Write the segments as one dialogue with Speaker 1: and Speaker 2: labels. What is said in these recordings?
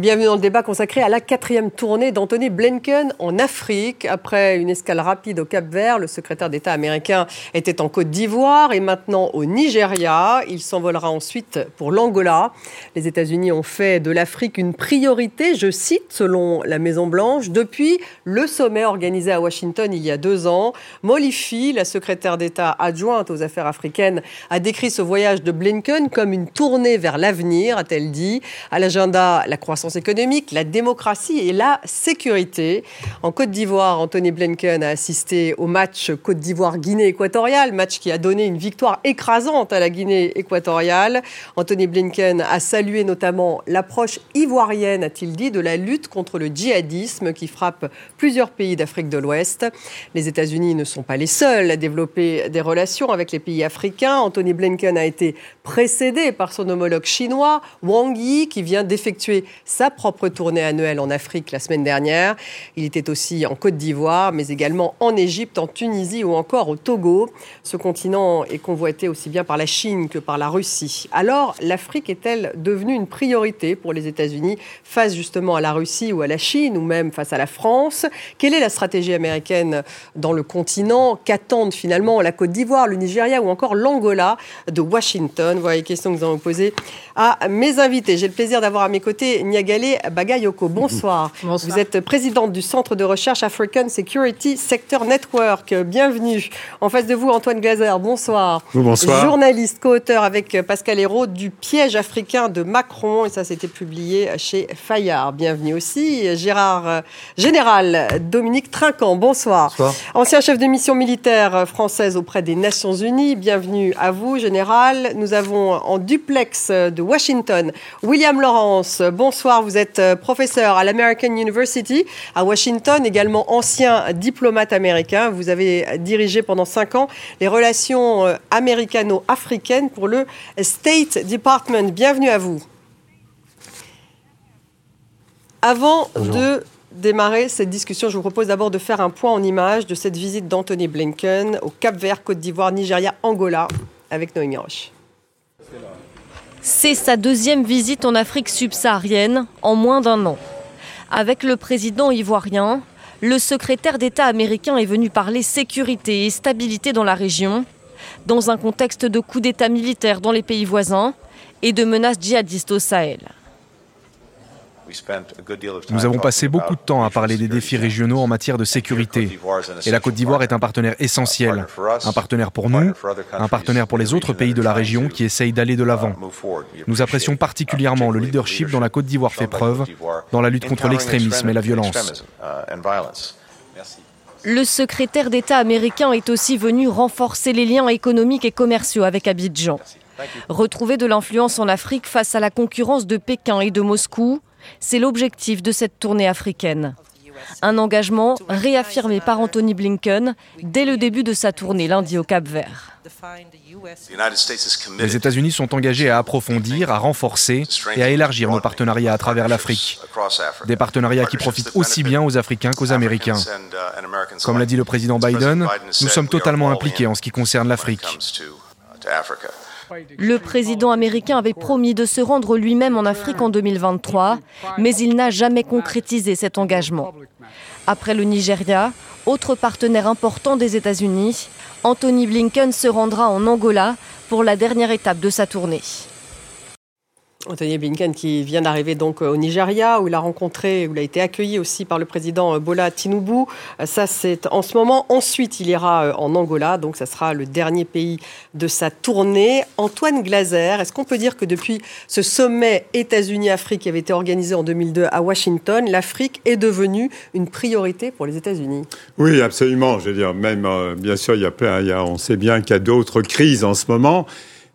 Speaker 1: Bienvenue dans le débat consacré à la quatrième tournée d'Anthony Blinken en Afrique. Après une escale rapide au Cap Vert, le secrétaire d'État américain était en Côte d'Ivoire et maintenant au Nigeria. Il s'envolera ensuite pour l'Angola. Les États-Unis ont fait de l'Afrique une priorité, je cite, selon la Maison-Blanche, depuis le sommet organisé à Washington il y a deux ans. Molifi, la secrétaire d'État adjointe aux affaires africaines, a décrit ce voyage de Blinken comme une tournée vers l'avenir, a-t-elle dit. À l'agenda, la croissance économique, la démocratie et la sécurité. En Côte d'Ivoire, Anthony Blinken a assisté au match Côte d'Ivoire-Guinée équatoriale, match qui a donné une victoire écrasante à la Guinée équatoriale. Anthony Blinken a salué notamment l'approche ivoirienne, a-t-il dit, de la lutte contre le djihadisme qui frappe plusieurs pays d'Afrique de l'Ouest. Les États-Unis ne sont pas les seuls à développer des relations avec les pays africains. Anthony Blinken a été précédé par son homologue chinois, Wang Yi, qui vient d'effectuer sa propre tournée annuelle en Afrique la semaine dernière. Il était aussi en Côte d'Ivoire, mais également en Égypte, en Tunisie ou encore au Togo. Ce continent est convoité aussi bien par la Chine que par la Russie. Alors, l'Afrique est-elle devenue une priorité pour les États-Unis face justement à la Russie ou à la Chine ou même face à la France? Quelle est la stratégie américaine dans le continent? Qu'attendent finalement la Côte d'Ivoire, le Nigeria ou encore l'Angola de Washington? Voilà les questions que nous allons poser à mes invités. J'ai le plaisir d'avoir à mes côtés Niagale Bagayoko. Bonsoir. Bonsoir. Vous êtes présidente du Centre de recherche African Security Sector Network. Bienvenue. En face de vous, Antoine Glazer. Bonsoir.
Speaker 2: Bonsoir.
Speaker 1: Journaliste, co-auteur avec Pascal Hérault du piège africain de Macron. Et ça, c'était publié chez Fayard. Bienvenue aussi. Gérard Général Dominique Trinquant. Bonsoir.
Speaker 2: Bonsoir.
Speaker 1: Ancien chef de mission militaire française auprès des Nations Unies. Bienvenue à vous, Général. Nous avons en duplex de Washington William Lawrence. Bonsoir, vous êtes professeur à l'American University à Washington, également ancien diplomate américain. Vous avez dirigé pendant cinq ans les relations américano-africaines pour le State Department. Bienvenue à vous. Avant Bonjour. de démarrer cette discussion, je vous propose d'abord de faire un point en image de cette visite d'Anthony Blinken au Cap Vert, Côte d'Ivoire, Nigeria, Angola, avec Noémie Roche.
Speaker 3: C'est sa deuxième visite en Afrique subsaharienne en moins d'un an. Avec le président ivoirien, le secrétaire d'État américain est venu parler sécurité et stabilité dans la région, dans un contexte de coup d'État militaire dans les pays voisins et de menaces djihadistes au Sahel.
Speaker 2: Nous avons passé beaucoup de temps à parler des défis régionaux en matière de sécurité. Et la Côte d'Ivoire est un partenaire essentiel. Un partenaire pour nous, un partenaire pour les autres pays de la région qui essayent d'aller de l'avant. Nous apprécions particulièrement le leadership dont la Côte d'Ivoire fait preuve dans la lutte contre l'extrémisme et la violence.
Speaker 3: Le secrétaire d'État américain est aussi venu renforcer les liens économiques et commerciaux avec Abidjan. Retrouver de l'influence en Afrique face à la concurrence de Pékin et de Moscou, c'est l'objectif de cette tournée africaine. Un engagement réaffirmé par Anthony Blinken dès le début de sa tournée lundi au Cap Vert.
Speaker 2: Les États-Unis sont engagés à approfondir, à renforcer et à élargir nos partenariats à travers l'Afrique. Des partenariats qui profitent aussi bien aux Africains qu'aux Américains. Comme l'a dit le président Biden, nous sommes totalement impliqués en ce qui concerne l'Afrique.
Speaker 3: Le président américain avait promis de se rendre lui-même en Afrique en 2023, mais il n'a jamais concrétisé cet engagement. Après le Nigeria, autre partenaire important des États-Unis, Anthony Blinken se rendra en Angola pour la dernière étape de sa tournée.
Speaker 1: Anthony Blinken qui vient d'arriver donc au Nigeria où il a rencontré, où il a été accueilli aussi par le président Bola Tinubu. Ça c'est en ce moment. Ensuite il ira en Angola, donc ça sera le dernier pays de sa tournée. Antoine Glazer, est-ce qu'on peut dire que depuis ce sommet États-Unis-Afrique qui avait été organisé en 2002 à Washington, l'Afrique est devenue une priorité pour les États-Unis?
Speaker 4: Oui, absolument. Je veux dire, même bien sûr, il y a il y a, on sait bien qu'il y a d'autres crises en ce moment.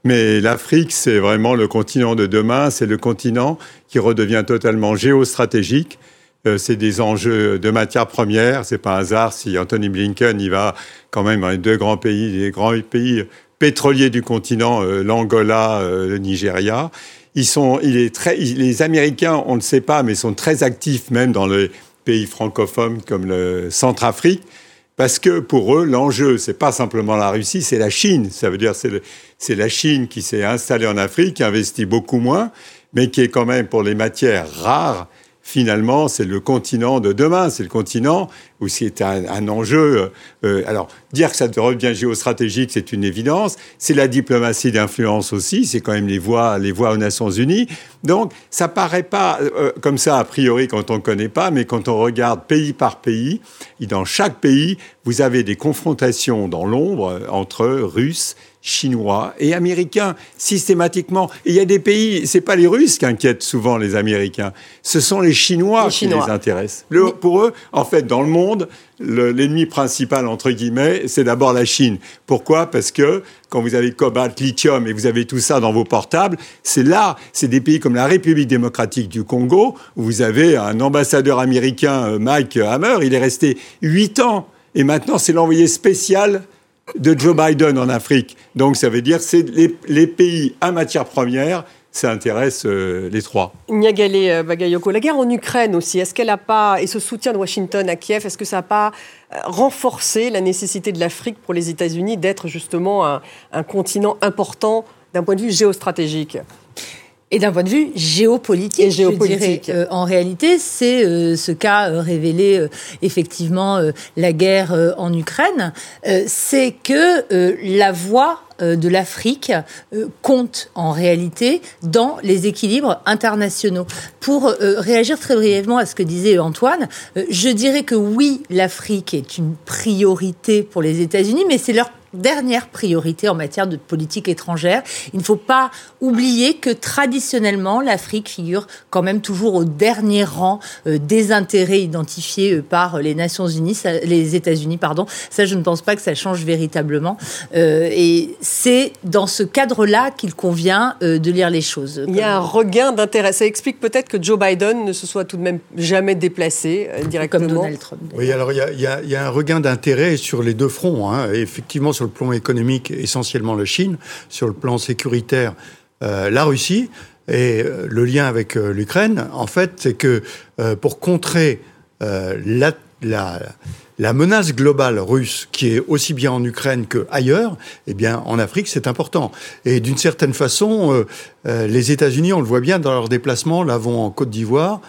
Speaker 4: Mais l'Afrique, c'est vraiment le continent de demain, c'est le continent qui redevient totalement géostratégique. Euh, c'est des enjeux de matières premières. C'est pas un hasard si Anthony Blinken y va quand même dans les deux grands pays, grands pays pétroliers du continent, euh, l'Angola, euh, le Nigeria. Ils sont, très, les Américains, on ne le sait pas, mais sont très actifs même dans les pays francophones comme le Centrafrique. Parce que pour eux, l'enjeu, c'est pas simplement la Russie, c'est la Chine. Ça veut dire c'est c'est la Chine qui s'est installée en Afrique, qui investit beaucoup moins, mais qui est quand même pour les matières rares finalement, c'est le continent de demain, c'est le continent où c'est un, enjeu. Euh, alors, dire que ça devient géostratégique, c'est une évidence. C'est la diplomatie d'influence aussi, c'est quand même les voix, les voix aux Nations Unies. Donc, ça paraît pas euh, comme ça a priori quand on ne connaît pas, mais quand on regarde pays par pays, dans chaque pays, vous avez des confrontations dans l'ombre entre Russes chinois et américains systématiquement. Et il y a des pays, c'est pas les Russes qui inquiètent souvent les Américains, ce sont les Chinois, qui les intéressent. pour eux, en fait, dans le monde, l'ennemi principal entre guillemets, c'est d'abord la Chine. Pourquoi? Parce que quand vous avez cobalt, lithium et vous avez tout ça dans vos portables, c'est là, c'est des pays comme la République démocratique du Congo où vous avez un ambassadeur américain, euh, Mike Hammer, il est resté huit ans et maintenant c'est l'envoyé spécial de Joe Biden en Afrique. Donc ça veut dire les, les pays à matière première ça intéresse euh, les trois.
Speaker 1: Niagale euh, Bagayoko, la guerre en Ukraine aussi, est-ce qu'elle n'a pas, et ce soutien de Washington à Kiev, est-ce que ça n'a pas euh, renforcé la nécessité de l'Afrique pour les États-Unis d'être justement un continent important d'un point de vue géostratégique?
Speaker 5: Et d'un point de vue géopolitique,
Speaker 1: géopolitique.
Speaker 5: Euh, en réalité, c'est euh, ce qu'a euh, révélé effectivement la guerre en Ukraine, c'est que la voix de l'Afrique compte en réalité dans les équilibres internationaux. Pour réagir très brièvement à ce que disait Antoine, je dirais que oui, l'Afrique est une priorité pour les États-Unis, mais c'est leur dernière priorité en matière de politique étrangère. Il ne faut pas oublier que traditionnellement, l'Afrique figure quand même toujours au dernier rang euh, des intérêts identifiés euh, par les Nations Unies, les États-Unis, pardon. Ça, je ne pense pas que ça change véritablement. Euh, et c'est dans ce cadre-là qu'il convient de lire les choses.
Speaker 1: Il y a un regain d'intérêt. Ça explique peut-être que Joe Biden ne se soit tout de même jamais déplacé directement.
Speaker 5: Comme Donald Trump.
Speaker 6: Oui, alors il y, a, un regain d'intérêt sur les deux fronts. Hein. Effectivement, sur le plan économique, essentiellement la Chine, sur le plan sécuritaire, euh, la Russie. Et euh, le lien avec euh, l'Ukraine, en fait, c'est que pour contrer la, la, menace globale russe, qui est aussi bien en Ukraine qu'ailleurs, eh bien, en Afrique, c'est important. Et d'une certaine façon, les États-Unis, on le voit bien dans leurs déplacements, là, vont en Côte d'Ivoire,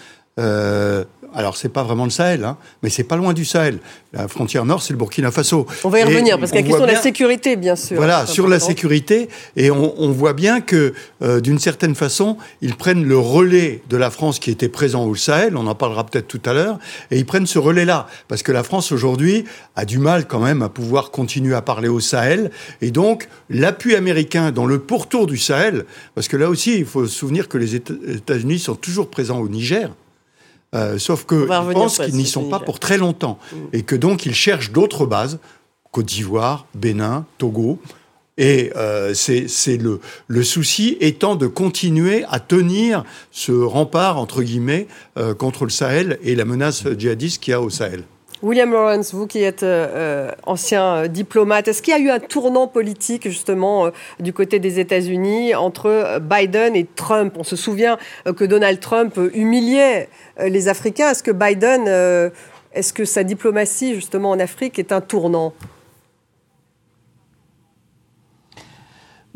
Speaker 6: alors, c'est pas vraiment le Sahel, hein, mais c'est pas loin du Sahel. La frontière nord, c'est le Burkina Faso.
Speaker 1: On va y revenir, parce qu'il y a la question de la sécurité, bien sûr.
Speaker 6: Voilà, sur la sécurité. Et on, voit bien que, euh, d'une certaine façon, ils prennent le relais de la France qui était présent au Sahel, on en parlera peut-être tout à l'heure, et ils prennent ce relais-là. Parce que la France, aujourd'hui, a du mal quand même à pouvoir continuer à parler au Sahel. Et donc, l'appui américain dans le pourtour du Sahel, parce que là aussi, il faut se souvenir que les États-Unis sont toujours présents au Niger. Euh, sauf que je pense qu'ils n'y sont pas pour très longtemps mm. et que donc ils cherchent d'autres bases, Côte d'Ivoire, Bénin, Togo. Et euh, c'est le, le souci étant de continuer à tenir ce rempart, entre guillemets, euh, contre le Sahel et la menace djihadiste qu'il y a au Sahel.
Speaker 1: William Lawrence, vous qui êtes euh, ancien diplomate, est-ce qu'il y a eu un tournant politique justement du côté des États-Unis entre Biden et Trump? On se souvient que Donald Trump humiliait euh, les Africains. Est-ce que Biden, euh, est-ce que sa diplomatie justement en Afrique est un tournant?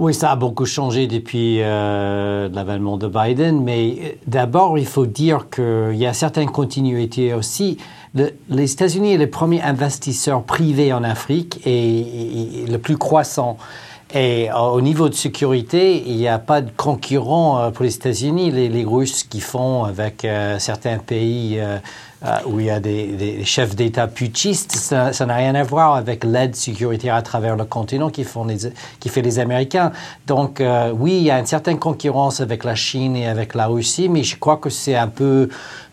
Speaker 7: Oui, ça a beaucoup changé depuis euh, l'avènement de Biden, mais d'abord, il faut dire qu'il y a certaines continuités aussi. les États-Unis est le premier investisseur privé en Afrique et le plus croissant. Et euh, au niveau de sécurité, il n'y a pas de concurrent euh, pour les États-Unis. Les, les, Russes qui font avec euh, certains pays où il y a des, chefs d'État putschistes, ça n'a rien à voir avec l'aide sécuritaire à travers le continent qui, font les, qui fait les Américains. Donc oui, il y a une certaine concurrence avec la Chine et avec la Russie, mais je crois que c'est un peu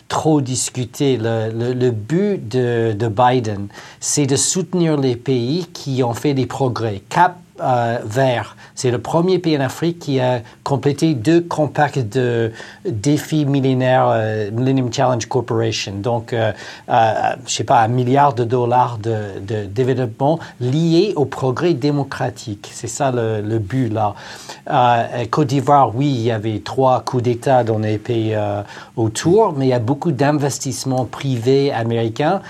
Speaker 7: trop discuté. Le, le, but de, de Biden, c'est de soutenir les pays qui ont fait des progrès. Cap euh, vert. C'est le premier pays en Afrique qui a complété deux compacts de défis millénaires, euh, Millennium Challenge Corporation. Donc, euh, je sais pas, un milliard de dollars de, développement lié au progrès démocratique. C'est ça le, but là. Côte d'Ivoire, oui, il y avait trois coups d'État dans les pays autour, mais il y a beaucoup d'investissements privés américains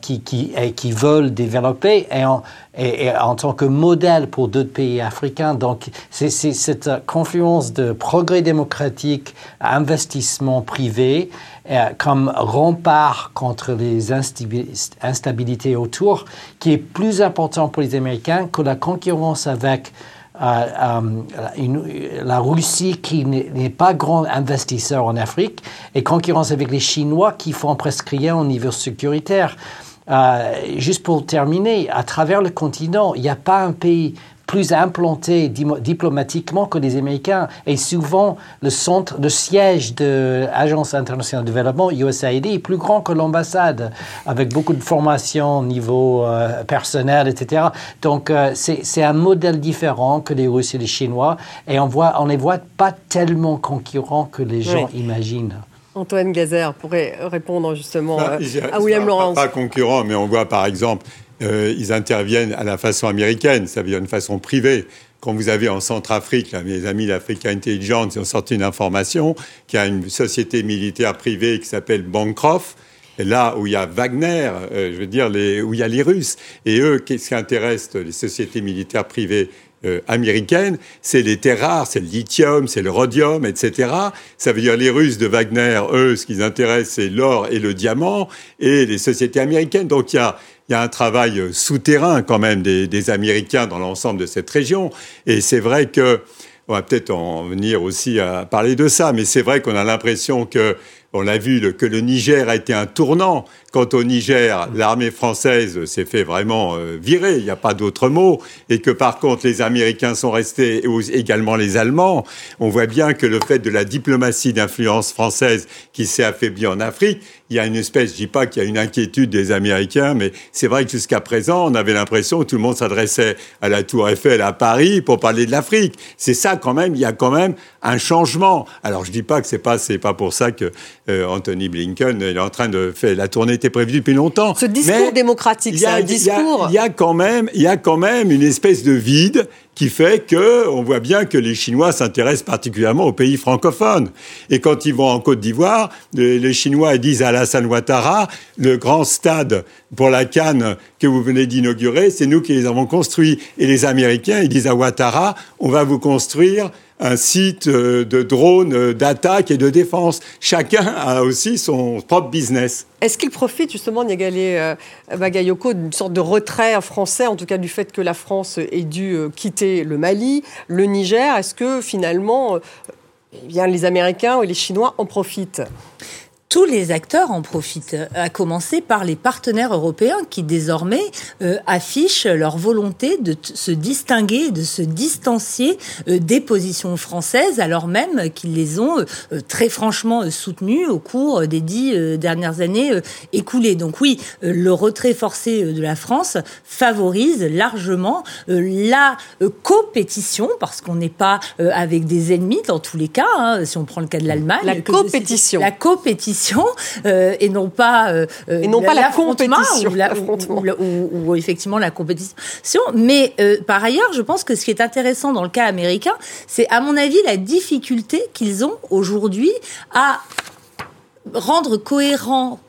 Speaker 7: qui, qui, qui, veulent développer et en, et, en, tant que modèle pour d'autres pays africains. Donc, c'est cette confluence de progrès démocratique, investissement privé, euh, comme rempart contre les instabilités autour, qui est plus important pour les Américains que la concurrence avec euh, la Russie qui n'est pas grand investisseur en Afrique et concurrence avec les Chinois qui font presque rien au niveau sécuritaire. Euh, juste pour terminer, à travers le continent, il n'y a pas un pays plus implanté diplomatiquement que les Américains. Et souvent, le centre, le siège de l'Agence internationale de développement, USAID, est plus grand que l'ambassade, avec beaucoup de formation au niveau euh, personnel, etc. Donc, euh, c'est un modèle différent que les Russes et les Chinois. Et on voit, on les voit pas tellement concurrents que les gens imaginent.
Speaker 1: Antoine Gazer pourrait répondre justement bah, euh, à William Laurence.
Speaker 4: Pas concurrent, mais on voit par exemple euh, ils interviennent à la façon américaine, ça veut dire une façon privée. Quand vous avez en Centrafrique, mes amis d'Africa Intelligence, ils ont sorti une information qu'il y a une société militaire privée qui s'appelle Bancroft, là où il y a Wagner, euh, je veux dire, où il y a les Russes. Et eux, qu'est-ce qui intéresse les sociétés militaires privées euh, américaines? C'est les terres rares, c'est le lithium, c'est le rhodium, etc. Ça veut dire les Russes de Wagner, eux, ce qui les intéresse, c'est l'or et le diamant, et les sociétés américaines. Donc il y a il y a un travail euh, souterrain quand même des, Américains dans l'ensemble de cette région. Et c'est vrai que, on va peut-être en venir aussi à parler de ça, mais c'est vrai qu'on a l'impression que on a vu que le Niger a été un tournant. Quant au Niger, l'armée française s'est fait vraiment euh, virer, il n'y a pas d'autre mot, et que par contre les Américains sont restés, et également les Allemands. On voit bien que le fait de la diplomatie d'influence française qui s'est affaiblie en Afrique, il y a une espèce, je dis pas qu'il y a une inquiétude des Américains, mais c'est vrai que jusqu'à présent, on avait l'impression que tout le monde s'adressait à la Tour Eiffel à Paris pour parler de l'Afrique. C'est ça quand même, il y a quand même un changement. Alors je dis pas que c'est pas pas pour ça que euh, Anthony Blinken est en train de faire la tournée était prévue depuis longtemps.
Speaker 1: Ce discours démocratique, c'est un discours.
Speaker 4: Il y, a quand même, il y a quand même une espèce de vide qui fait que on voit bien que les Chinois s'intéressent particulièrement aux pays francophones. Et quand ils vont en Côte d'Ivoire, les, Chinois disent à Alassane Ouattara, le grand stade pour la Cannes que vous venez d'inaugurer, c'est nous qui les avons construits. Et les Américains, ils disent à Ouattara, on va vous construire un site euh, de drones euh, d'attaque et de défense. Chacun a aussi son propre business.
Speaker 1: Est-ce qu'il profite justement, Niagalé euh, Bagayoko, d'une sorte de retrait français, en tout cas du fait que la France ait dû quitter le Mali, le Niger? Est-ce que finalement, eh bien, les Américains et les Chinois en profitent?
Speaker 5: Tous les acteurs en profitent, à commencer par les partenaires européens qui désormais euh, affichent leur volonté de se distinguer, de se distancier euh, des positions françaises, alors même qu'ils les ont euh, très franchement soutenues au cours des dix dernières années écoulées. Donc oui, le retrait forcé de la France favorise largement la compétition, parce qu'on n'est pas avec des ennemis dans tous les cas, hein, si on prend le cas de l'Allemagne.
Speaker 1: La compétition.
Speaker 5: La compétition euh, et non pas
Speaker 1: euh, et non pas la compétition
Speaker 5: ou, effectivement la compétition. Mais euh, par ailleurs, je pense que ce qui est intéressant dans le cas américain, c'est à mon avis la difficulté qu'ils ont aujourd'hui à rendre cohérent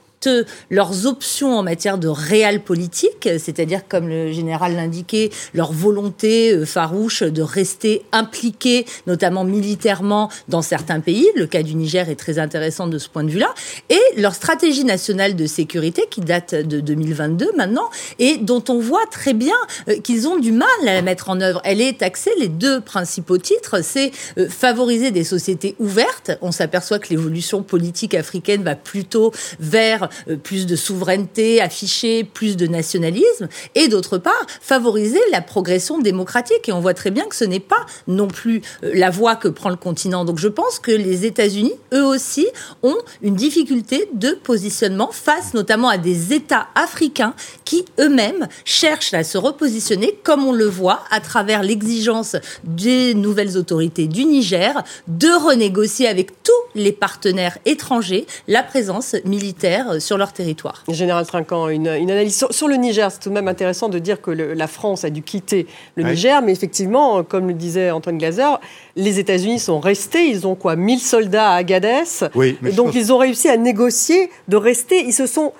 Speaker 5: leurs options en matière de réel politique, c'est-à-dire, comme le général l'indiquait, leur volonté euh, farouche de rester impliqués, notamment militairement, dans certains pays. Le cas du Niger est très intéressant de ce point de vue-là. Et leur stratégie nationale de sécurité, qui date de 2022 maintenant, et dont on voit très bien euh, qu'ils ont du mal à la mettre en œuvre. Elle est axée, les deux principaux titres, c'est euh, favoriser des sociétés ouvertes. On s'aperçoit que l'évolution politique africaine va plutôt vers plus de souveraineté affichée, plus de nationalisme, et d'autre part, favoriser la progression démocratique. Et on voit très bien que ce n'est pas non plus euh, la voie que prend le continent. Donc je pense que les États-Unis, eux aussi, ont une difficulté de positionnement face notamment à des États africains qui eux-mêmes cherchent à se repositionner, comme on le voit à travers l'exigence des nouvelles autorités du Niger de renégocier avec tous les partenaires étrangers la présence militaire sur leur territoire.
Speaker 1: Général Trinquant, une, analyse sur, le Niger. C'est tout de même intéressant de dire que la France a dû quitter le Niger, mais effectivement, comme le disait Antoine Glazer, les États-Unis sont restés. Ils ont quoi 1000 soldats à Agadez.
Speaker 6: Oui,
Speaker 1: et donc, ils ont réussi à négocier de rester. Ils se sont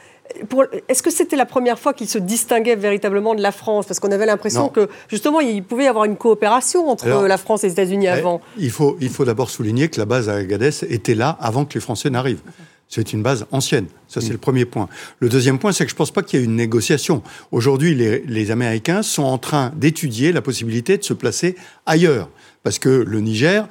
Speaker 1: Est-ce que c'était la première fois qu'ils se distinguaient véritablement de la France? Parce qu'on avait l'impression que, justement, il pouvait y avoir une coopération entre la France et les États-Unis eh, avant.
Speaker 6: Il faut, il faut d'abord souligner que la base à Agadez était là avant que les Français n'arrivent. C'est une base ancienne. Ça, c'est mm. le premier point. Le deuxième point, c'est que je ne pense pas qu'il y ait une négociation. Aujourd'hui, les, Américains sont en train d'étudier la possibilité de se placer ailleurs. Parce que le Niger,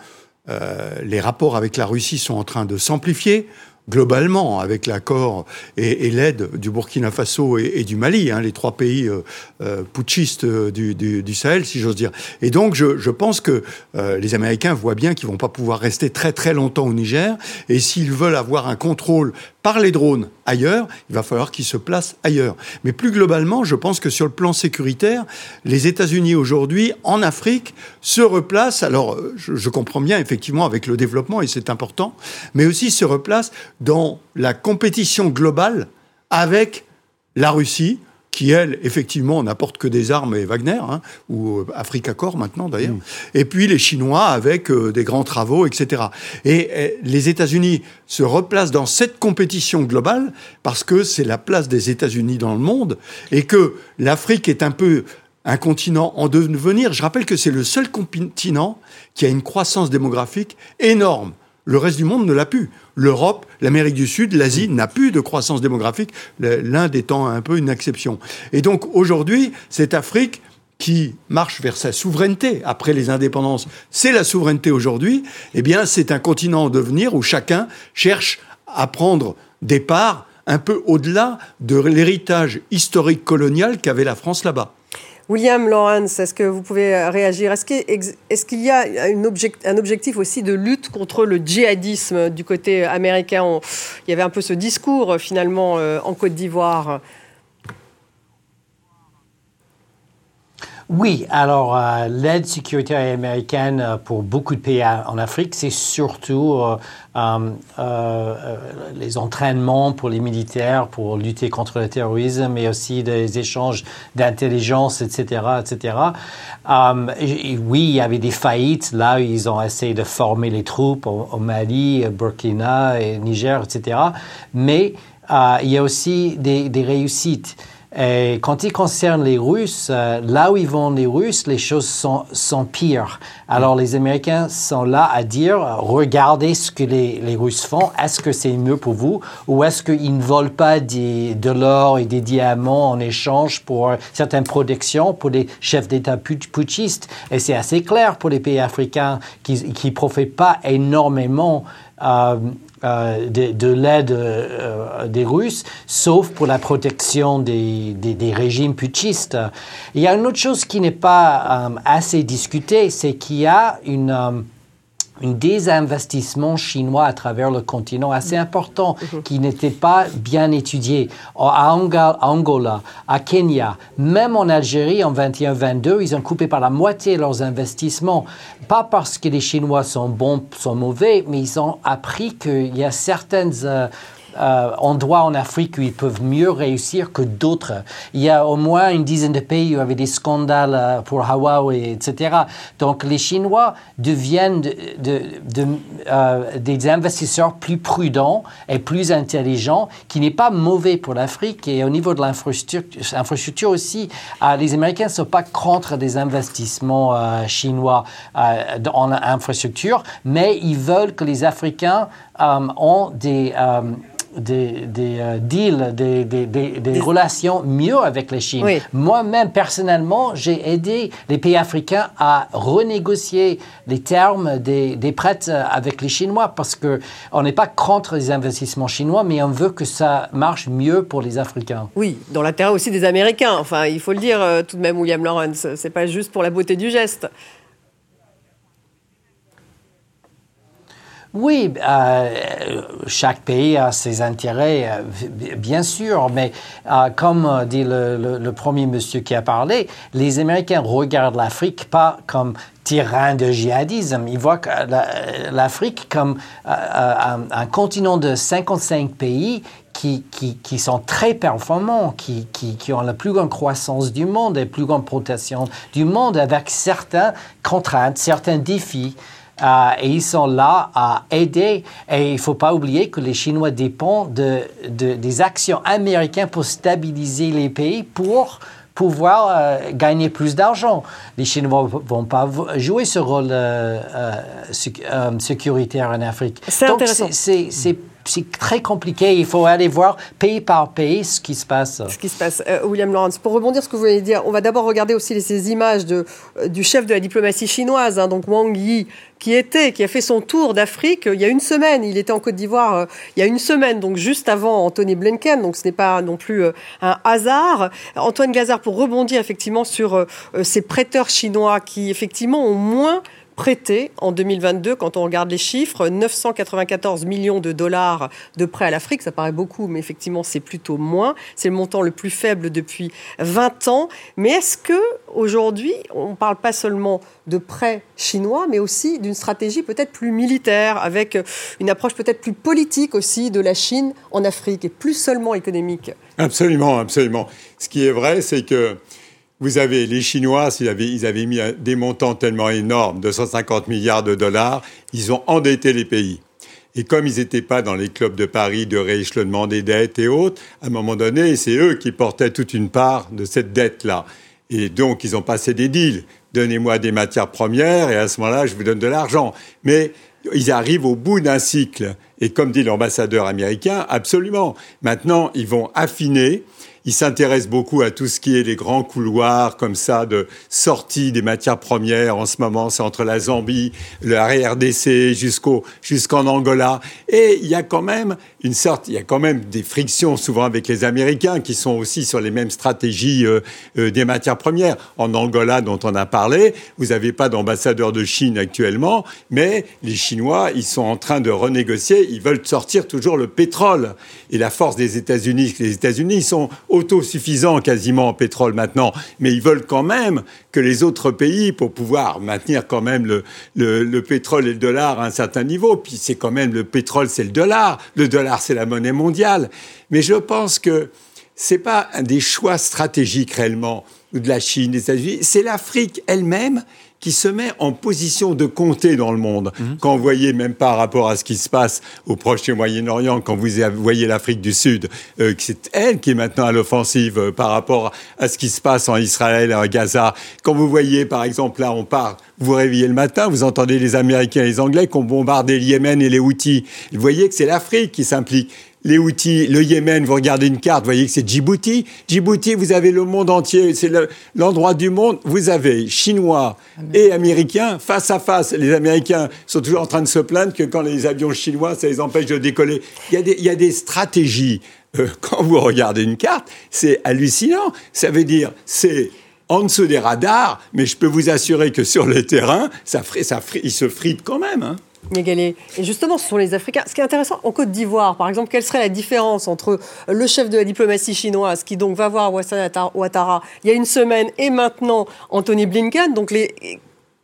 Speaker 6: euh, les rapports avec la Russie sont en train de s'amplifier globalement avec l'accord et, l'aide du Burkina Faso et, du Mali, hein, les trois pays euh, euh, putschistes euh, du, Sahel, si j'ose dire. Et donc, je, pense que les Américains voient bien qu'ils vont pas pouvoir rester très très longtemps au Niger. Et s'ils veulent avoir un contrôle par les drones ailleurs, il va falloir qu'ils se placent ailleurs. Mais plus globalement, je pense que sur le plan sécuritaire, les États-Unis aujourd'hui, en Afrique, se replacent, alors je, je comprends bien effectivement avec le développement, et c'est important, mais aussi se replacent dans la compétition globale avec la Russie, qui, elle, effectivement, n'apporte que des armes et Wagner, hein, ou euh, Africa Corps maintenant d'ailleurs, mm. et puis les Chinois avec euh, des grands travaux, etc. Et, les États-Unis se replacent dans cette compétition globale parce que c'est la place des États-Unis dans le monde, et que l'Afrique est un peu un continent en devenir. Je rappelle que c'est le seul continent qui a une croissance démographique énorme. Le reste du monde ne l'a plus. L'Europe, l'Amérique du Sud, l'Asie n'a plus de croissance démographique, l'Inde étant un peu une exception. Et donc aujourd'hui, cette Afrique qui marche vers sa souveraineté après les indépendances, c'est la souveraineté aujourd'hui, eh bien c'est un continent en devenir où chacun cherche à prendre des parts un peu au-delà de l'héritage historique colonial qu'avait la France là-bas.
Speaker 1: William Lawrence, est-ce que vous pouvez euh, réagir? Est-ce qu'il y a un objectif aussi de lutte contre le djihadisme du côté américain? Il y avait un peu ce discours finalement euh, en Côte d'Ivoire.
Speaker 7: Oui, alors euh, l'aide sécuritaire américaine euh, pour beaucoup de pays en Afrique, c'est surtout euh, les entraînements pour les militaires pour lutter contre le terrorisme, mais aussi des échanges d'intelligence, etc., etc. oui, il y avait des faillites. Là, ils ont essayé de former les troupes au, Mali, Burkina, et Niger, etc. Mais il y a aussi des réussites. Et quand il concerne les Russes, euh, là où ils vont les Russes, les choses sont, pires. Alors les Américains sont là à dire, regardez ce que les, Russes font, est-ce que c'est mieux pour vous? Ou est-ce qu'ils ne volent pas des, de l'or et des diamants en échange pour certaines protections pour les chefs d'État putschistes? Et c'est assez clair pour les pays africains qui ne profitent pas énormément euh, euh, de, l'aide euh, des Russes, sauf pour la protection des, des, régimes putschistes. Il y a une autre chose qui n'est pas assez discutée, c'est qu'il y a une un désinvestissement chinois à travers le continent assez important mhm. qui n'était pas bien étudié. À Angola, à Kenya, même en Algérie en 21-22, ils ont coupé par la moitié leurs investissements. Pas parce que les Chinois sont bons, sont mauvais, mais ils ont appris qu'il y a certaines... Euh, euh, endroits en Afrique où ils peuvent mieux réussir que d'autres. Il y a au moins une dizaine de pays où il y avait des scandales euh, pour Huawei, etc. Donc les Chinois deviennent euh, des investisseurs plus prudents et plus intelligents, qui n'est pas mauvais pour l'Afrique. Et au niveau de l'infrastructure aussi, les Américains ne sont pas contre des investissements chinois en infrastructure, mais ils veulent que les Africains ont des des, euh, deals, des, relations mieux avec la Chine. Moi-même, personnellement, j'ai aidé les pays africains à renégocier les termes des, prêts avec les Chinois parce qu'on n'est pas contre les investissements chinois, mais on veut que ça marche mieux pour les Africains.
Speaker 1: Oui, dans l'intérêt aussi des Américains. Enfin, il faut le dire euh, tout de même, William Lawrence. C'est pas juste pour la beauté du geste.
Speaker 7: Oui, euh, chaque pays a ses intérêts, euh, bien sûr, mais euh, comme dit le, premier monsieur qui a parlé, les Américains regardent l'Afrique pas comme terrain de djihadisme, ils voient l'Afrique comme un, continent de 55 pays qui, sont très performants, qui, qui, ont la plus grande croissance du monde et la plus grande protection du monde, avec certaines contraintes, certains défis. Et ils sont là à aider. Et il ne faut pas oublier que les Chinois dépendent de, des actions américaines pour stabiliser les pays, pour pouvoir euh, gagner plus d'argent. Les Chinois ne vont pas jouer ce rôle euh, euh, sécuritaire en Afrique.
Speaker 1: C'est intéressant.
Speaker 7: C'est très compliqué. Il faut aller voir pays par pays ce qui se passe.
Speaker 1: Ce qui se passe. William Lawrence, pour rebondir sur ce que vous voulez dire, on va d'abord regarder aussi ces images de, du chef de la diplomatie chinoise, hein, donc Wang Yi, qui était, qui a fait son tour d'Afrique il y a une semaine. Il était en Côte d'Ivoire euh, il y a une semaine, donc juste avant Anthony Blinken. Donc ce n'est pas non plus euh, un hasard. Antoine Gazard, pour rebondir effectivement sur euh, ces prêteurs chinois qui effectivement ont moins prêté en 2022, quand on regarde les chiffres, 994 millions de dollars de prêts à l'Afrique, ça paraît beaucoup, mais effectivement c'est plutôt moins. C'est le montant le plus faible depuis 20 ans. Mais est-ce que aujourd'hui, on ne parle pas seulement de prêts chinois, mais aussi d'une stratégie peut-être plus militaire, avec une approche peut-être plus politique aussi de la Chine en Afrique et plus seulement économique?
Speaker 4: Absolument, absolument. Ce qui est vrai, c'est que vous avez les Chinois, ils avaient, mis des montants tellement énormes, 250 milliards de dollars, ils ont endetté les pays. Et comme ils n'étaient pas dans les clubs de Paris de rééchelonnement des dettes et autres, à un moment donné, c'est eux qui portaient toute une part de cette dette-là. Et donc, ils ont passé des deals. Donnez-moi des matières premières et à ce moment-là, je vous donne de l'argent. Mais ils arrivent au bout d'un cycle. Et comme dit l'ambassadeur américain, absolument. Maintenant, ils vont affiner il s'intéresse beaucoup à tout ce qui est les grands couloirs comme ça de sortie des matières premières. En ce moment, c'est entre la Zambie, la RDC jusqu'au jusqu'en Angola. Et il y a quand même une sorte, il y a quand même des frictions souvent avec les Américains qui sont aussi sur les mêmes stratégies euh, euh, des matières premières. En Angola, dont on a parlé, vous n'avez pas d'ambassadeur de Chine actuellement, mais les Chinois, ils sont en train de renégocier. Ils veulent sortir toujours le pétrole. Et la force des États-Unis, les États-Unis sont autosuffisants quasiment en pétrole maintenant, mais ils veulent quand même que les autres pays, pour pouvoir maintenir quand même le, le, pétrole et le dollar à un certain niveau, puis c'est quand même le pétrole, c'est le dollar, le dollar, c'est la monnaie mondiale. Mais je pense que c'est pas un des choix stratégiques réellement de la Chine, des États-Unis, c'est l'Afrique elle-même qui se met en position de compter dans le monde. Mhm. Quand vous voyez, même par rapport à ce qui se passe au Proche et Moyen-Orient, quand vous voyez l'Afrique du Sud, euh, c'est elle qui est maintenant à l'offensive euh, par rapport à ce qui se passe en Israël et en Gaza. Quand vous voyez, par exemple, là, on parle, vous vous réveillez le matin, vous entendez les Américains et les Anglais qui ont bombardé le Yémen et les Houthis. Vous voyez que c'est l'Afrique qui s'implique les Houthis, le Yémen, vous regardez une carte, vous voyez que c'est Djibouti. Djibouti, vous avez le monde entier, c'est l'endroit du monde. Vous avez Chinois et Américains face à face. Les Américains sont toujours en train de se plaindre que quand les avions chinois, ça les empêche de décoller. Il y a des, il y a des stratégies. Euh, quand vous regardez une carte, c'est hallucinant. Ça veut dire, c'est en dessous des radars, mais je peux vous assurer que sur le terrain, ça, ça, il se frite quand même. Hein.
Speaker 1: Et justement, ce sont les Africains. Ce qui est intéressant, en Côte d'Ivoire, par exemple, quelle serait la différence entre le chef de la diplomatie chinoise, qui donc va voir Ouattara il y a une semaine, et maintenant Anthony Blinken? Donc, les...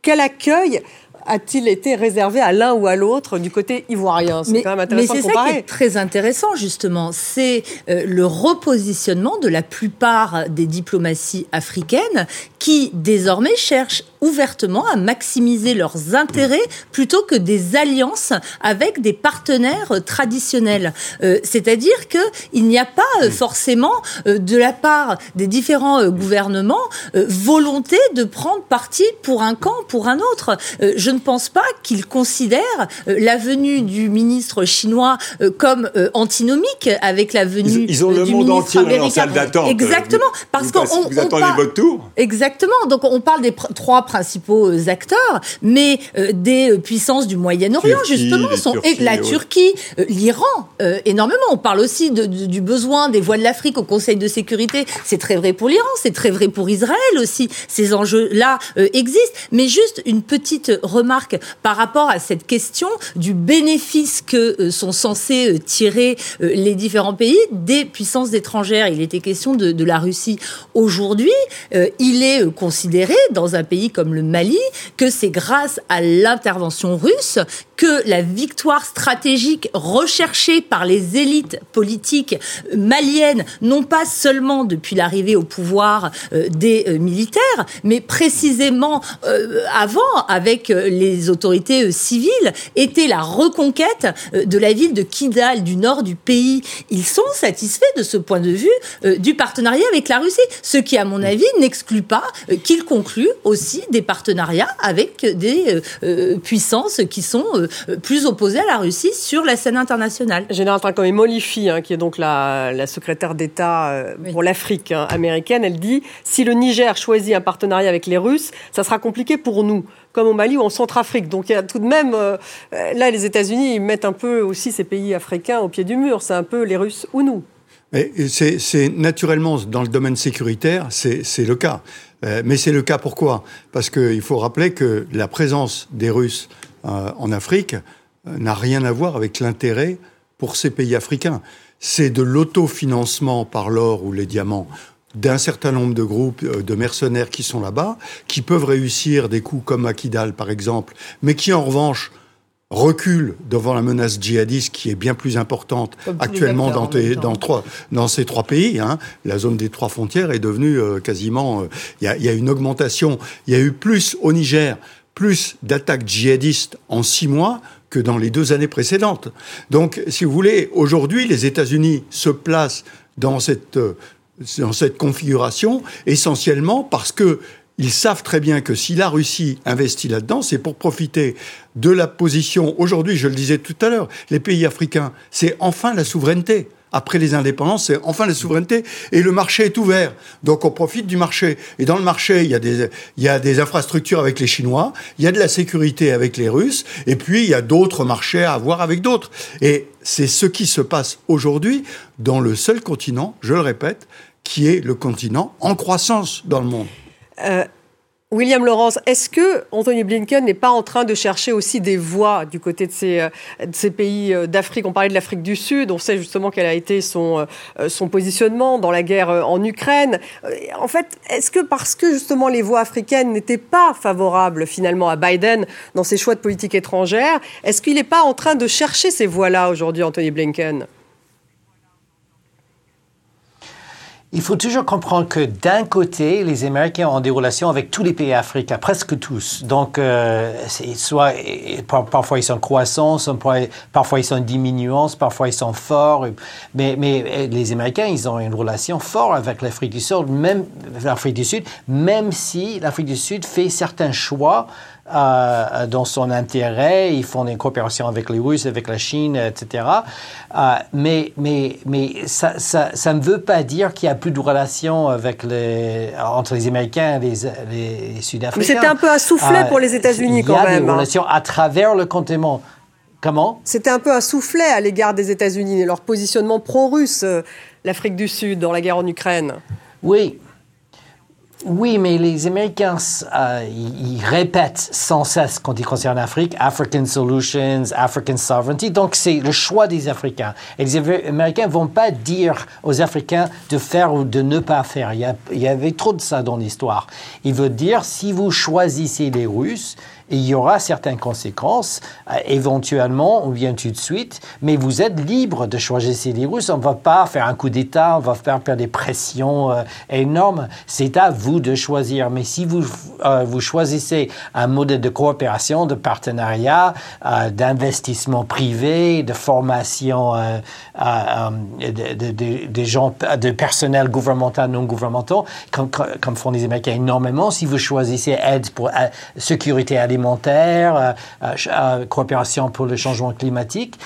Speaker 1: quel accueil a-t-il été réservé à l'un ou à l'autre du côté ivoirien?
Speaker 5: C'est quand même intéressant Mais c'est ça qui est très intéressant, justement. C'est euh, le repositionnement de la plupart des diplomaties africaines qui, désormais, cherchent ouvertement à maximiser leurs intérêts plutôt que des alliances avec des partenaires traditionnels. Euh, c'est-à-dire qu'il n'y a pas euh, forcément, de la part des différents gouvernements, volonté de prendre parti pour un camp, pour un autre. je ne pense pas qu'ils considèrent euh, la venue du ministre chinois euh, comme euh, antinomique avec la venue
Speaker 4: ils, ils ont le monde entier dans leur salle d'attente.
Speaker 5: Exactement, parce qu'on
Speaker 4: vous attendez votre tour.
Speaker 5: Exactement. Donc on parle des trois principaux acteurs, mais des puissances du Moyen-Orient justement sont la Turquie, l'Iran énormément. On parle aussi du besoin des voix de l'Afrique au Conseil de sécurité. C'est très vrai pour l'Iran, c'est très vrai pour Israël aussi. Ces enjeux-là existent, mais juste une petite remarque remarque par rapport à cette question du bénéfice que euh, sont censés euh, tirer euh, les différents pays des puissances étrangères. Il était question de, la Russie. Aujourd'hui, il est considéré dans un pays comme le Mali que c'est grâce à l'intervention russe que la victoire stratégique recherchée par les élites politiques maliennes, non pas seulement depuis l'arrivée au pouvoir des militaires, mais précisément avant avec les autorités civiles était la reconquête de la ville de Kidal, du nord du pays. Ils sont satisfaits de ce point de vue du partenariat avec la Russie, ce qui, à mon avis, n'exclut pas qu'ils concluent aussi des partenariats avec des puissances qui sont plus opposées à la Russie sur la scène internationale.
Speaker 1: Général Trincomet Molifi, hein, qui est donc la, secrétaire d'État pour l'Afrique hein, américaine, elle dit si le Niger choisit un partenariat avec les Russes, ça sera compliqué pour nous comme au Mali ou en Centrafrique. Donc il y a tout de même, euh, là les États-Unis mettent un peu aussi ces pays africains au pied du mur. C'est un peu les Russes ou nous.
Speaker 6: C'est naturellement dans le domaine sécuritaire, c'est le cas. Euh, mais c'est le cas pourquoi? Parce qu'il faut rappeler que la présence des Russes euh, en Afrique n'a rien à voir avec l'intérêt pour ces pays africains. C'est de l'autofinancement par l'or ou les diamants d'un certain nombre de groupes euh, de mercenaires qui sont là-bas, qui peuvent réussir des coups comme à Kidal, par exemple, mais qui, en revanche, reculent devant la menace djihadiste qui est bien plus importante actuellement dans, dans, dans, ces trois pays. Hein. La zone des trois frontières est devenue euh, quasiment... Euh, il y, a, une augmentation. Il y a eu plus au Niger, plus d'attaques djihadistes en six mois que dans les deux années précédentes. Donc, si vous voulez, aujourd'hui, les États-Unis se placent dans cette dans cette configuration, essentiellement parce que ils savent très bien que si la Russie investit là-dedans, c'est pour profiter de la position. Aujourd'hui, je le disais tout à l'heure, les pays africains, c'est enfin la souveraineté. Après les indépendances, c'est enfin la souveraineté et le marché est ouvert. Donc on profite du marché. Et dans le marché, il y a des, il y a des infrastructures avec les Chinois, il y a de la sécurité avec les Russes, et puis il y a d'autres marchés à avoir avec d'autres. Et c'est ce qui se passe aujourd'hui dans le seul continent, je le répète, qui est le continent en croissance dans le monde.
Speaker 1: Euh, William Laurence, est-ce que Anthony Blinken n'est pas en train de chercher aussi des voies du côté de ces, euh, pays euh, d'Afrique? On parlait de l'Afrique du Sud, on sait justement quel a été son, son positionnement dans la guerre en Ukraine. En fait, est-ce que parce que justement les voies africaines n'étaient pas favorables finalement à Biden dans ses choix de politique étrangère, est-ce qu'il n'est pas en train de chercher ces voies-là aujourd'hui, Anthony Blinken?
Speaker 7: Il faut toujours comprendre que d'un côté, les Américains ont des relations avec tous les pays africains, presque tous. Donc, euh, soit parfois ils sont croissants, parfois ils sont diminuants, parfois ils sont forts. Mais, mais euh, les Américains, ils ont une relation forte avec l'Afrique du Sud, même l'Afrique du Sud, même si l'Afrique du Sud fait certains choix euh, dans son intérêt. Ils font une coopération avec les Russes, avec la Chine, etc. Euh, mais mais, mais ça, ça, ça, ne veut pas dire qu'il n'y a plus de relations avec les, entre les Américains et les, les Sud-Africains.
Speaker 1: Mais c'était un peu un soufflet pour les États-Unis quand même.
Speaker 7: Il y a
Speaker 1: des
Speaker 7: hein. relations à travers le continent. Comment?
Speaker 1: C'était un peu un soufflet à l'égard des États-Unis et leur positionnement pro-russe, euh, l'Afrique du Sud, dans la guerre en Ukraine.
Speaker 7: Oui, oui, mais les Américains, euh, ils, répètent sans cesse quand ils concernent l'Afrique, African Solutions, African Sovereignty. Donc, c'est le choix des Africains. Et les Américains ne vont pas dire aux Africains de faire ou de ne pas faire. Il y, il y avait trop de ça dans l'histoire. Ils veulent dire, si vous choisissez les Russes, il y aura certaines conséquences, euh, éventuellement ou bien tout de suite, mais vous êtes libre de choisir ces virus. On ne va pas faire un coup d'État, on va faire, faire des pressions euh, énormes. C'est à vous de choisir. Mais si vous, euh, vous choisissez un modèle de coopération, de partenariat, d'investissement privé, de formation de, de, gens, de personnel gouvernemental, non gouvernemental, comme, comme font les Américains énormément, si vous choisissez aide pour sécurité alimentaire, alimentaire, euh, euh, euh, coopération pour le changement climatique.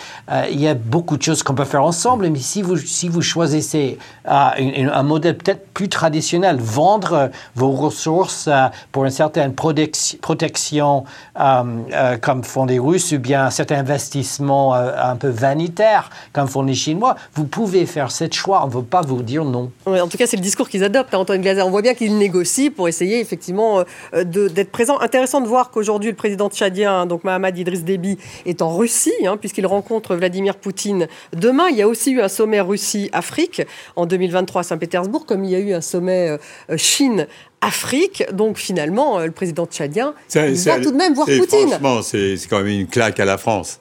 Speaker 7: il y a beaucoup de choses qu'on peut faire ensemble, mais si vous, si vous choisissez un, modèle peut-être plus traditionnel, vendre vos ressources pour une certaine protection, comme font les Russes, ou bien un certain investissement un peu vanitaire, comme font les Chinois, vous pouvez faire ce choix. On ne veut pas vous dire non.
Speaker 1: en tout cas, c'est le discours qu'ils adoptent, hein, Antoine Glaser. On voit bien qu'ils négocient pour essayer effectivement d'être présents. Intéressant de voir qu'aujourd'hui, Aujourd'hui, le président tchadien, donc Mohamed Idriss Déby, est en Russie, hein, puisqu'il rencontre Vladimir Poutine demain. Il y a aussi eu un sommet Russie-Afrique en 2023 à Saint-Pétersbourg, comme il y a eu un sommet euh, Chine-Afrique. Donc finalement, euh, le président tchadien il va tout de même voir Poutine.
Speaker 4: Franchement, c'est quand même une claque à la France.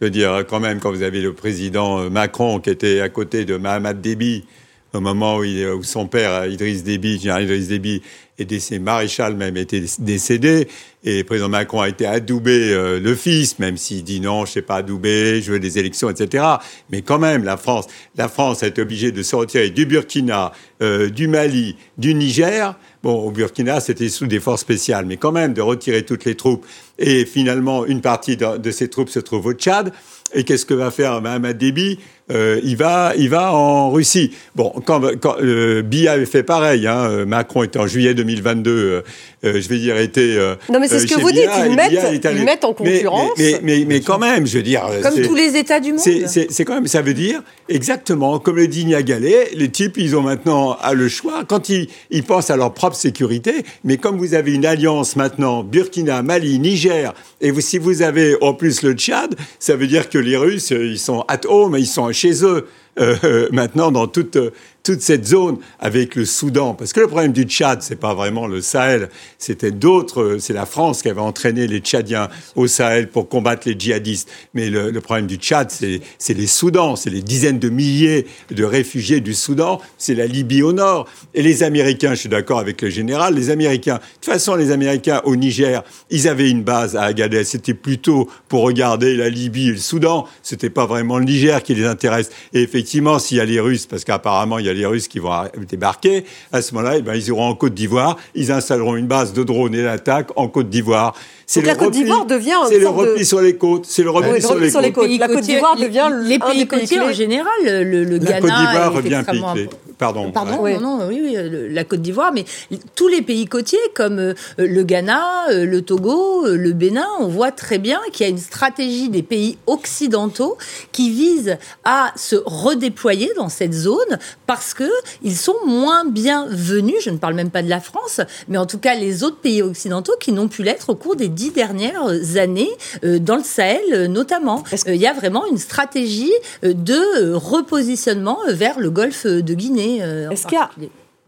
Speaker 4: Je veux dire, quand même, quand vous avez le président euh, Macron qui était à côté de Mohamed Déby, au moment où, son père, Idriss Déby, Idriss Déby, et décédé, maréchal même était décédé, et président Macron a été adoubé euh, le fils, même s'il dit non, je sais pas adouber, je veux des élections, etc. Mais quand même, la France, la France a été obligée de se retirer du Burkina, euh, du Mali, du Niger. Bon, au Burkina, c'était sous des forces spéciales, mais quand même de retirer toutes les troupes. Et finalement, une partie de, ces troupes se trouve au Tchad. Et qu'est-ce que va faire Mahamat Déby? Euh, il va, il va en Russie. Bon, quand, quand euh, avait fait pareil, hein, euh, Macron était en juillet 2022, euh, je vais dire, était.
Speaker 1: non, mais c'est ce que vous dites, ils mettent, ils mettent en concurrence.
Speaker 4: Mais, mais, mais, mais, quand même, je veux dire.
Speaker 5: Comme tous les États du monde.
Speaker 4: C'est quand même, ça veut dire exactement, comme le dit Niagalé, les types, ils ont maintenant le choix quand ils, ils pensent à leur propre sécurité. Mais comme vous avez une alliance maintenant, Burkina, Mali, Niger, et vous, si vous avez en plus le Tchad, ça veut dire que les Russes, ils sont at home, ils sont chez eux. Euh, maintenant dans toute toute cette zone avec le Soudan. Parce que le problème du Tchad, c'est pas vraiment le Sahel, c'était d'autres, c'est la France qui avait entraîné les Tchadiens au Sahel pour combattre les djihadistes. Mais le, problème du Tchad, c'est les Soudans, c'est les dizaines de milliers de réfugiés du Soudan, c'est la Libye au nord. Et les Américains, je suis d'accord avec le général, les Américains, de toute façon, les Américains au Niger, ils avaient une base à Agadez, c'était plutôt pour regarder la Libye et le Soudan, c'était pas vraiment le Niger qui les intéresse. Et effectivement, s'il y a les Russes, parce qu'apparemment, il y a les Russes qui vont débarquer, à ce moment-là, eh ben, ils iront en Côte d'Ivoire, ils installeront une base de drones et d'attaque en Côte d'Ivoire.
Speaker 1: C'est la Côte d'Ivoire devient
Speaker 4: c'est le repli sur les côtes, c'est le repli sur, les, côtes.
Speaker 5: La Côte d'Ivoire devient les pays côtiers en général, le, le
Speaker 4: la Côte d'Ivoire revient piqué. Pardon.
Speaker 5: Pardon, non, non, oui, oui, la Côte d'Ivoire, mais tous les pays côtiers comme euh, le Ghana, euh, le Togo, euh, le Bénin, on voit très bien qu'il y a une stratégie des pays occidentaux qui vise à se redéployer dans cette zone parce que ils sont moins bienvenus. Je ne parle même pas de la France, mais en tout cas les autres pays occidentaux qui n'ont pu l'être au cours des dix dernières années dans le Sahel notamment. Il y a vraiment une stratégie de repositionnement vers le golfe de Guinée.
Speaker 1: Euh, est-ce qu'il y a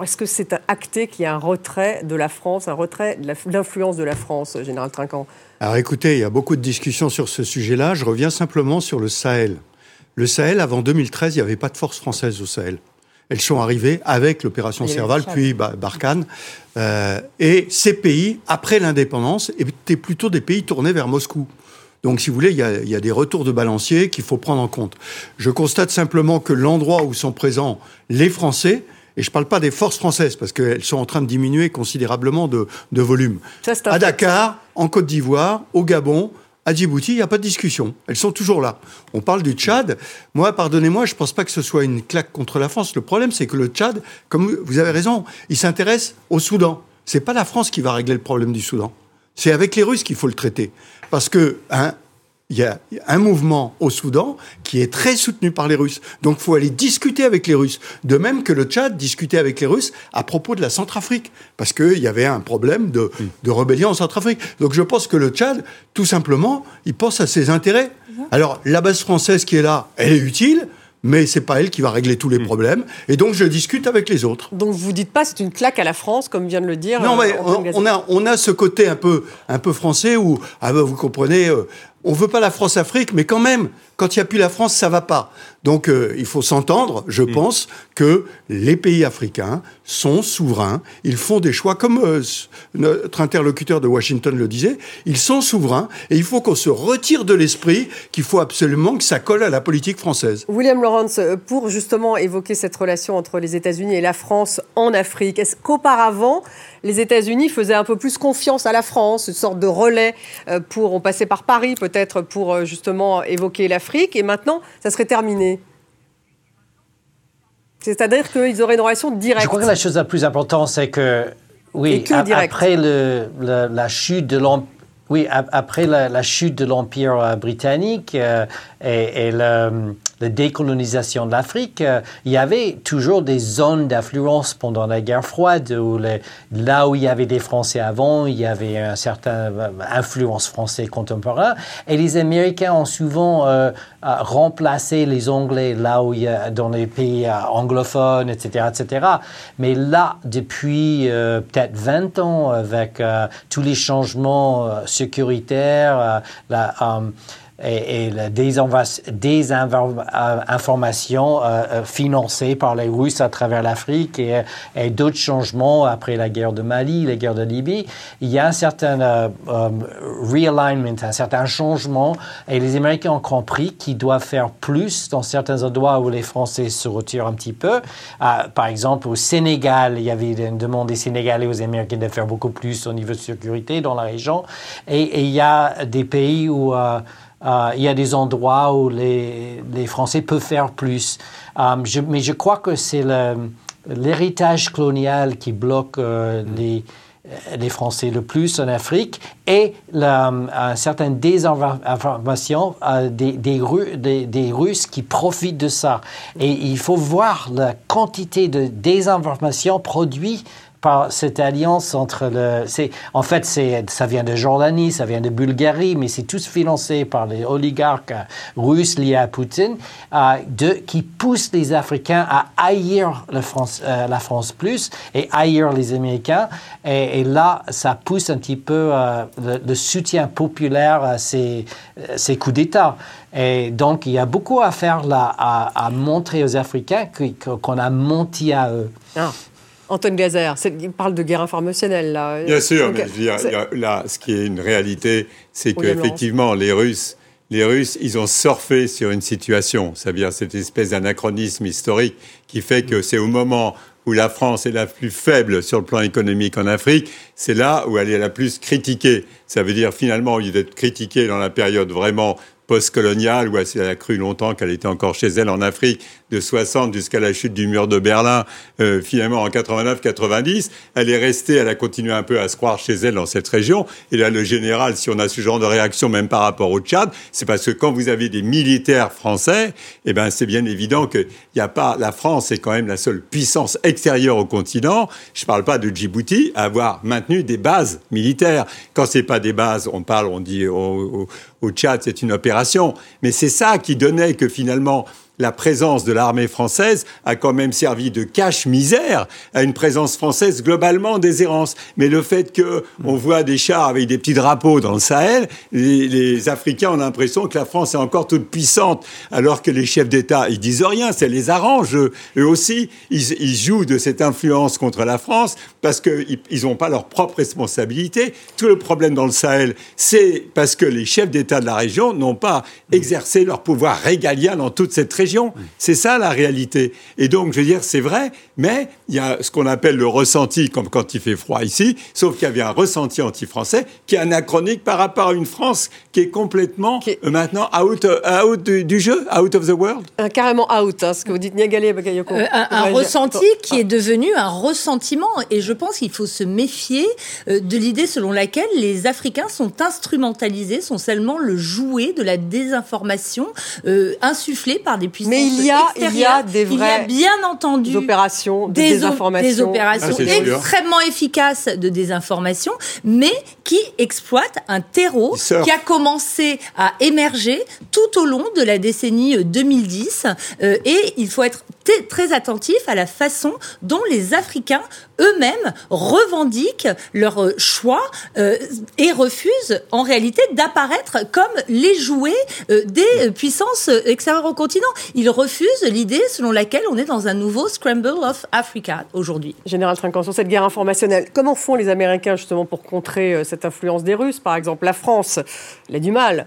Speaker 1: est-ce que c'est acté qu'il y a un retrait de la France, un retrait de l'influence de la France, Général Trinquant?
Speaker 6: Alors écoutez, il y a beaucoup de discussions sur ce sujet-là. Je reviens simplement sur le Sahel. Le Sahel, avant 2013, il n'y avait pas de force française au Sahel. Elles sont arrivées avec l'opération Serval, puis Barkhane. Euh, et ces pays, après l'indépendance, étaient plutôt des pays tournés vers Moscou. Donc, si vous voulez, il y, a, il y a des retours de balancier qu'il faut prendre en compte. Je constate simplement que l'endroit où sont présents les Français, et je ne parle pas des forces françaises, parce qu'elles sont en train de diminuer considérablement de, de volume. à Dakar, en Côte d'Ivoire, au Gabon, à Djibouti, il n'y a pas de discussion. Elles sont toujours là. On parle du Tchad. Moi, pardonnez-moi, je ne pense pas que ce soit une claque contre la France. Le problème, c'est que le Tchad, comme vous avez raison, il s'intéresse au Soudan. C'est pas la France qui va régler le problème du Soudan. C'est avec les Russes qu'il faut le traiter. Parce que hein, il y a un mouvement au Soudan qui est très soutenu par les Russes. Donc il faut aller discuter avec les Russes. De même que le Tchad discutait avec les Russes à propos de la Centrafrique, parce qu'il y avait un problème de, de, rébellion en Centrafrique. Donc je pense que le Tchad, tout simplement, il pense à ses intérêts. Alors la base française qui est là, elle est utile mais c'est pas elle qui va régler tous les mm. problèmes. Et donc, je discute avec les autres.
Speaker 1: Donc, vous dites pas c'est une claque à la France, comme vient de le dire.
Speaker 6: Non, mais euh, on, a, on a ce côté un peu, un peu français où, ah ben, vous comprenez, euh, on veut pas la France-Afrique, mais quand même, quand il n'y a plus la France, ça va pas. Donc euh, il faut s'entendre, je mm. pense, que les pays africains sont souverains, ils font des choix, comme euh, notre interlocuteur de Washington le disait, ils sont souverains, et il faut qu'on se retire de l'esprit qu'il faut absolument que ça colle à la politique française.
Speaker 1: William Lawrence, euh, pour justement évoquer cette relation entre les États-Unis et la France en Afrique, est-ce qu'auparavant, les États-Unis faisaient un peu plus confiance à la France, une sorte de relais pour, on passait par Paris peut-être pour justement évoquer l'Afrique, et maintenant, ça serait terminé c'est-à-dire qu'ils auraient une relation directe.
Speaker 7: Je crois que la chose la plus importante, c'est que, oui, après le, la, chute de l'Empire, oui, après la, chute de l'Empire euh, britannique euh, et, et le, la décolonisation de l'Afrique, euh, il y avait toujours des zones d'influence pendant la guerre froide, où là où il y avait des Français avant, il y avait une certaine euh, influence française contemporaine, et les Américains ont souvent euh, remplacé les Anglais là où il y a, dans les pays anglophones, etc., etc. Mais là, depuis peut-être 20 ans, avec tous les changements sécuritaires, la, et, la désinformation euh, euh, financée par les Russes à travers l'Afrique et, d'autres changements après la guerre de Mali, la guerre de Libye, il y a un certain euh, realignment, un certain changement et les Américains ont compris qu'ils doivent faire plus dans certains endroits où les Français se retirent un petit peu. par exemple, au Sénégal, il y avait une demande des Sénégalais aux Américains de faire beaucoup plus au niveau de sécurité dans la région. Et, il y a des pays où euh, il y a des endroits où les, les Français peuvent faire plus. Euh, mais je crois que c'est l'héritage colonial qui bloque euh, les, les Français le plus en Afrique et la, une certaine désinformation des, des, des, Russes qui profitent de ça. Et il faut voir la quantité de désinformation produite par cette alliance entre le. En fait, ça vient de Jordanie, ça vient de Bulgarie, mais c'est tous financé par les oligarques russes liés à Poutine, euh, qui poussent les Africains à haïr la France, euh, la France plus et haïr les Américains. Et, là, ça pousse un petit peu euh, le, soutien populaire à ces, ces coups d'État. Et donc, il y a beaucoup à faire là, à, montrer aux Africains qu'on a menti à eux.
Speaker 1: Ah. Antoine Gazer, il parle de guerre informationnelle là.
Speaker 4: Bien sûr, mais là, ce qui est une réalité, c'est qu'effectivement, les Russes, les Russes, ils ont surfé sur une situation, c'est-à-dire cette espèce d'anachronisme historique qui fait que c'est au moment où la France est la plus faible sur le plan économique en Afrique, c'est là où elle est la plus critiquée. Ça veut dire finalement, au lieu d'être critiquée dans la période vraiment post-coloniale, où elle a cru longtemps qu'elle était encore chez elle en Afrique, de 60 jusqu'à la chute du mur de Berlin, euh, finalement en 89-90, elle est restée, elle a continué un peu à se croire chez elle dans cette région. Et là, le général, si on a ce genre de réaction, même par rapport au Tchad, c'est parce que quand vous avez des militaires français, eh ben, c'est bien évident qu'il n'y a pas, la France est quand même la seule puissance extérieure au continent. Je ne parle pas de Djibouti, à avoir maintenu des bases militaires. Quand c'est pas des bases, on parle, on dit au Tchad, c'est une opération. Mais c'est ça qui donnait que finalement, la présence de l'armée française a quand même servi de cache-misère à une présence française globalement déshérence. Mais le fait que on voit des chars avec des petits drapeaux dans le Sahel, les, Africains ont l'impression que la France est encore toute puissante, alors que les chefs d'État, ils disent rien, ça les arrange. Eux aussi, ils, jouent de cette influence contre la France parce qu'ils n'ont pas leur propre responsabilité. Tout le problème dans le Sahel, c'est parce que les chefs d'État de la région n'ont pas exercé leur pouvoir régalien dans toute cette région c'est ça la réalité. Et donc, je veux dire, c'est vrai, mais il y a ce qu'on appelle le ressenti, comme quand il fait froid ici, sauf qu'il y avait un ressenti anti-français qui est anachronique par rapport à une France qui est complètement euh, maintenant out, euh, out du, jeu, out of the world.
Speaker 1: carrément out, hein, ce que vous dites, Niagalé Bakayoko.
Speaker 5: Euh, un, ressenti qui est devenu un ressentiment. Et je pense qu'il faut se méfier de l'idée selon laquelle les Africains sont instrumentalisés, sont seulement le jouet de la désinformation insufflée par des
Speaker 1: Mais il y a, il y a des vraies
Speaker 5: il y a bien entendu
Speaker 1: opérations de des, désinformation.
Speaker 5: Des opérations ah, extrêmement efficaces de désinformation, mais qui exploitent un terreau qui a commencé à émerger tout au long de la décennie 2010. Euh, et il faut être très attentif à la façon dont les Africains eux-mêmes revendiquent leur euh, choix euh, et refusent en réalité d'apparaître comme les jouets euh, des puissances extérieures au continent. Ils refusent l'idée selon laquelle on est dans un nouveau scramble of Africa aujourd'hui.
Speaker 1: Général Trinquant, sur cette guerre informationnelle, comment font les Américains justement pour contrer cette influence des Russes? Par exemple, la France, elle a du mal.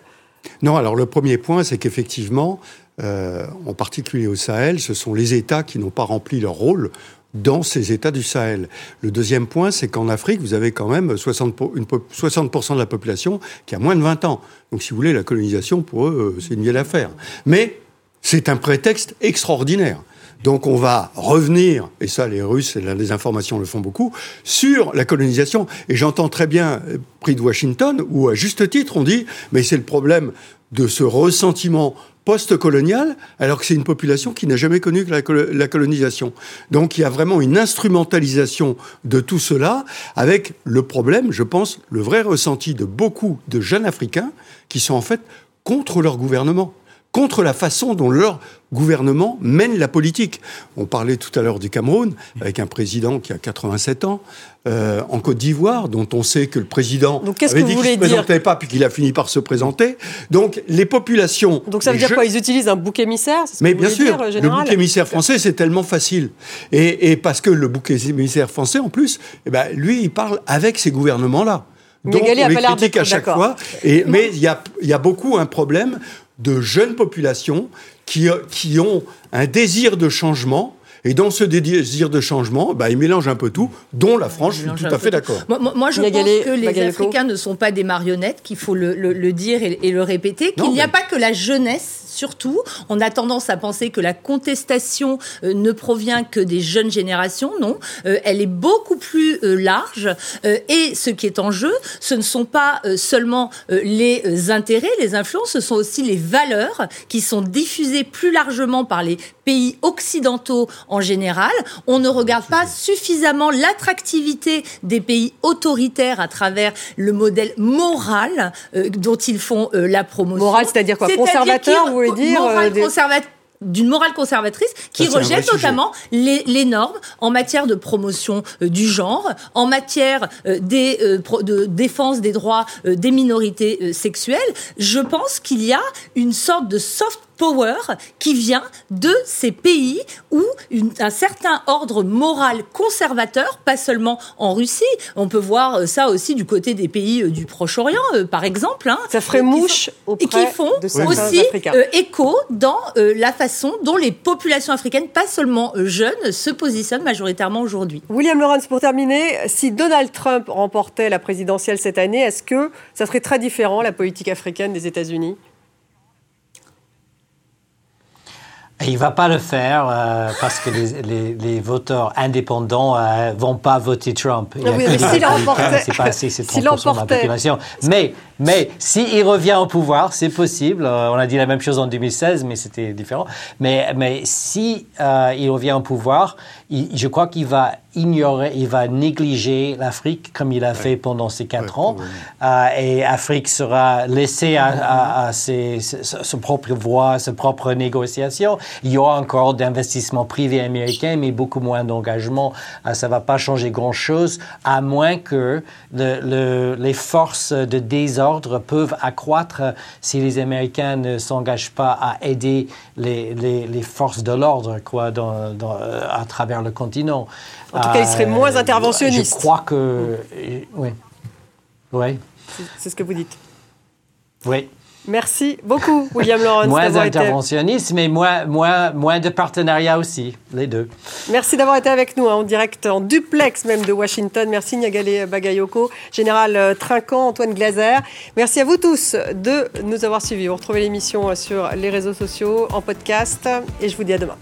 Speaker 6: Non, alors le premier point, c'est qu'effectivement, en particulier au Sahel, ce sont les États qui n'ont pas rempli leur rôle dans ces États du Sahel. Le deuxième point, c'est qu'en Afrique, vous avez quand même 60%, une, 60 de la population qui a moins de 20 ans. Donc, si vous voulez, la colonisation, pour eux, euh, c'est une vieille affaire. Mais c'est un prétexte extraordinaire. Donc on va revenir, et ça les Russes et les informations le font beaucoup, sur la colonisation. Et j'entends très bien, euh, prix de Washington, où à juste titre on dit, mais c'est le problème de ce ressentiment post-colonial, alors que c'est une population qui n'a jamais connu la, colonisation. Donc il y a vraiment une instrumentalisation de tout cela, avec le problème, je pense, le vrai ressenti de beaucoup de jeunes Africains qui sont en fait contre leur gouvernement contre la façon dont leur gouvernement mène la politique. On parlait tout à l'heure du Cameroun, avec un président qui a 87 ans, euh, en Côte d'Ivoire, dont on sait que le président
Speaker 1: Donc, qu'est-ce
Speaker 6: avait
Speaker 1: que
Speaker 6: dit qu'il ne se
Speaker 1: dire
Speaker 6: présentait pas, puis qu'il a fini par se présenter. Donc les populations...
Speaker 1: Donc ça veut dire quoi? Ils utilisent un bouc émissaire ce
Speaker 6: mais bien sûr,
Speaker 1: dire,
Speaker 6: le bouc émissaire français, c'est tellement facile. Et, et parce que le bouc émissaire français, en plus, eh ben, lui, il parle avec ces gouvernements-là. Donc,
Speaker 1: a
Speaker 6: on les critique à chaque fois. Et, mais il y a, il y a beaucoup un problème de jeunes populations qui, euh, qui ont un désir de changement. Et dans ce désir de changement, bah, ils mélangent un peu tout, dont la France, je suis tout à fait d'accord.
Speaker 5: Moi, moi- moi, je pense que les. Africains ne sont pas des marionnettes, qu'il faut le, le- le dire et, et le répéter, qu'il n'y a
Speaker 6: mais-
Speaker 5: pas que la jeunesse. Surtout, on a tendance à penser que la contestation euh, ne provient que des jeunes générations. Non, Euh, elle est beaucoup plus euh, large. Et ce qui est en jeu, ce ne sont pas seulement les intérêts, les influences, ce sont aussi les valeurs qui sont diffusées plus largement par les pays occidentaux en général. On ne regarde pas suffisamment l'attractivité des pays autoritaires à travers le modèle moral dont ils font la promotion.
Speaker 1: Moral, c'est-à-dire quoi Conservateur, dire, euh, des-
Speaker 5: d'une morale conservatrice qui
Speaker 6: Ça,
Speaker 5: rejette notamment les, les normes en matière de promotion euh, du genre, en matière euh, des, euh, pro- de défense des droits euh, des minorités euh, sexuelles. Je pense qu'il y a une sorte de soft power qui vient de ces pays où une- un certain ordre moral conservateur, pas seulement en Russie, on peut voir euh, ça aussi du côté des pays euh, du Proche-Orient, euh, par exemple. hein,
Speaker 1: Ça ferait mouche auprès
Speaker 5: et qui font
Speaker 1: de
Speaker 5: aussi euh, écho dans euh, la façon dont les populations africaines, pas seulement jeunes, se positionnent majoritairement aujourd'hui.
Speaker 1: William Lawrence, pour terminer, si Donald Trump remportait la présidentielle cette année, est-ce que ça serait très différent, la politique africaine des États-Unis?
Speaker 7: Et il va pas le faire euh, parce que les, les, les voteurs indépendants euh, vont pas voter Trump. Il
Speaker 1: Ah oui, mais s'il
Speaker 7: républicains,
Speaker 1: remportait-
Speaker 7: c'est pas assez, c'est
Speaker 1: s'il
Speaker 7: 30% de la population. Mais, mais s'il revient au pouvoir, c'est possible. Euh, on a dit la même chose en 2016, mais c'était différent. Mais, mais si euh, il revient au pouvoir, il- je crois qu'il va ignorer, il va négliger l'Afrique comme il a fait pendant ces quatre ans. Euh, et l'Afrique sera laissée à, à, à ses, ses- sa propre voie, sa propre négociation. Il y aura encore d'investissements privés américains, mais beaucoup moins d'engagement. Euh, ça va pas changer grand-chose, à moins que le- le- les forces de désordre peuvent accroître si les Américains ne s'engagent pas à aider les, les, les forces de l'ordre quoi, dans, dans, euh, à travers le continent.
Speaker 1: En tout cas, ils seraient moins interventionnistes.
Speaker 7: Je crois que... euh, Oui. Oui.
Speaker 1: C'est ce que vous dites.
Speaker 7: Oui.
Speaker 1: Merci beaucoup, William Lawrence,
Speaker 7: Moins
Speaker 1: d'avoir été...
Speaker 7: interventionniste, mais moins, moins, moins de partenariat aussi, les deux.
Speaker 1: Merci d'avoir été avec nous hein, en direct, en duplex même de Washington. Merci Niagale Bagayoko, Général euh, Trinquant, Antoine Glaser. Merci à vous tous de nous avoir suivis. Vous retrouvez l'émission euh, sur les réseaux sociaux, en podcast, et je vous dis à demain.